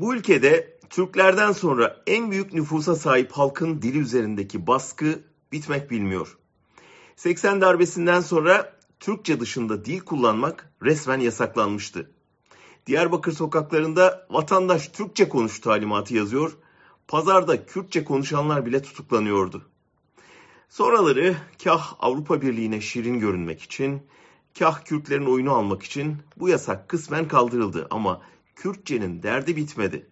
Bu ülkede Türklerden sonra en büyük nüfusa sahip halkın dili üzerindeki baskı bitmek bilmiyor. 80 darbesinden sonra Türkçe dışında dil kullanmak resmen yasaklanmıştı. Diyarbakır sokaklarında vatandaş Türkçe konuş talimatı yazıyor, pazarda Kürtçe konuşanlar bile tutuklanıyordu. Sonraları kah Avrupa Birliği'ne şirin görünmek için, kah Kürtlerin oyunu almak için bu yasak kısmen kaldırıldı ama Kürtçenin derdi bitmedi.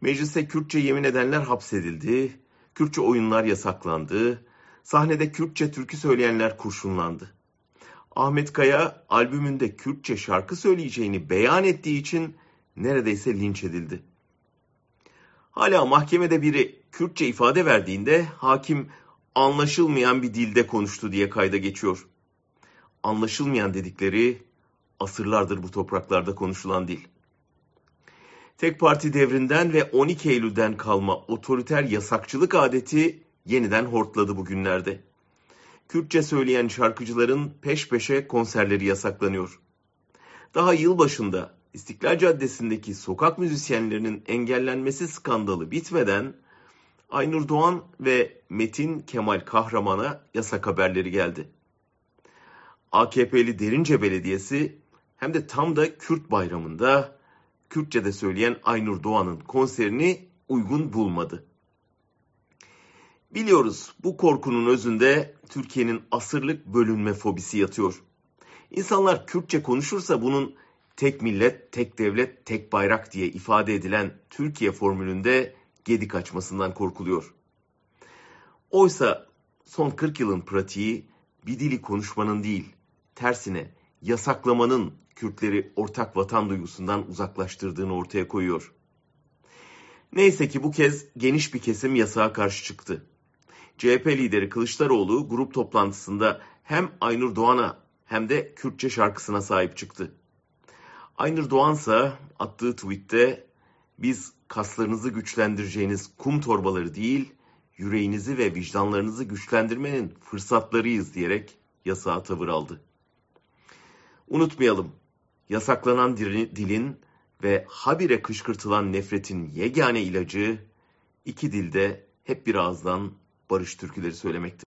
Mecliste Kürtçe yemin edenler hapsedildi, Kürtçe oyunlar yasaklandı, sahnede Kürtçe türkü söyleyenler kurşunlandı. Ahmet Kaya albümünde Kürtçe şarkı söyleyeceğini beyan ettiği için neredeyse linç edildi. Hala mahkemede biri Kürtçe ifade verdiğinde hakim anlaşılmayan bir dilde konuştu diye kayda geçiyor. Anlaşılmayan dedikleri asırlardır bu topraklarda konuşulan dil. Tek parti devrinden ve 12 Eylül'den kalma otoriter yasakçılık adeti yeniden hortladı bugünlerde. Kürtçe söyleyen şarkıcıların peş peşe konserleri yasaklanıyor. Daha yıl başında İstiklal Caddesi'ndeki sokak müzisyenlerinin engellenmesi skandalı bitmeden Aynur Doğan ve Metin Kemal Kahraman'a yasak haberleri geldi. AKP'li Derince Belediyesi hem de tam da Kürt bayramında Kürtçe'de söyleyen Aynur Doğan'ın konserini uygun bulmadı. Biliyoruz bu korkunun özünde Türkiye'nin asırlık bölünme fobisi yatıyor. İnsanlar Kürtçe konuşursa bunun tek millet, tek devlet, tek bayrak diye ifade edilen Türkiye formülünde gedik açmasından korkuluyor. Oysa son 40 yılın pratiği bir dili konuşmanın değil, tersine yasaklamanın Kürtleri ortak vatan duygusundan uzaklaştırdığını ortaya koyuyor. Neyse ki bu kez geniş bir kesim yasağa karşı çıktı. CHP lideri Kılıçdaroğlu grup toplantısında hem Aynur Doğan'a hem de Kürtçe şarkısına sahip çıktı. Aynur Doğansa attığı tweette biz kaslarınızı güçlendireceğiniz kum torbaları değil, yüreğinizi ve vicdanlarınızı güçlendirmenin fırsatlarıyız diyerek yasağa tavır aldı. Unutmayalım, yasaklanan dilin ve habire kışkırtılan nefretin yegane ilacı iki dilde hep bir ağızdan barış türküleri söylemektir.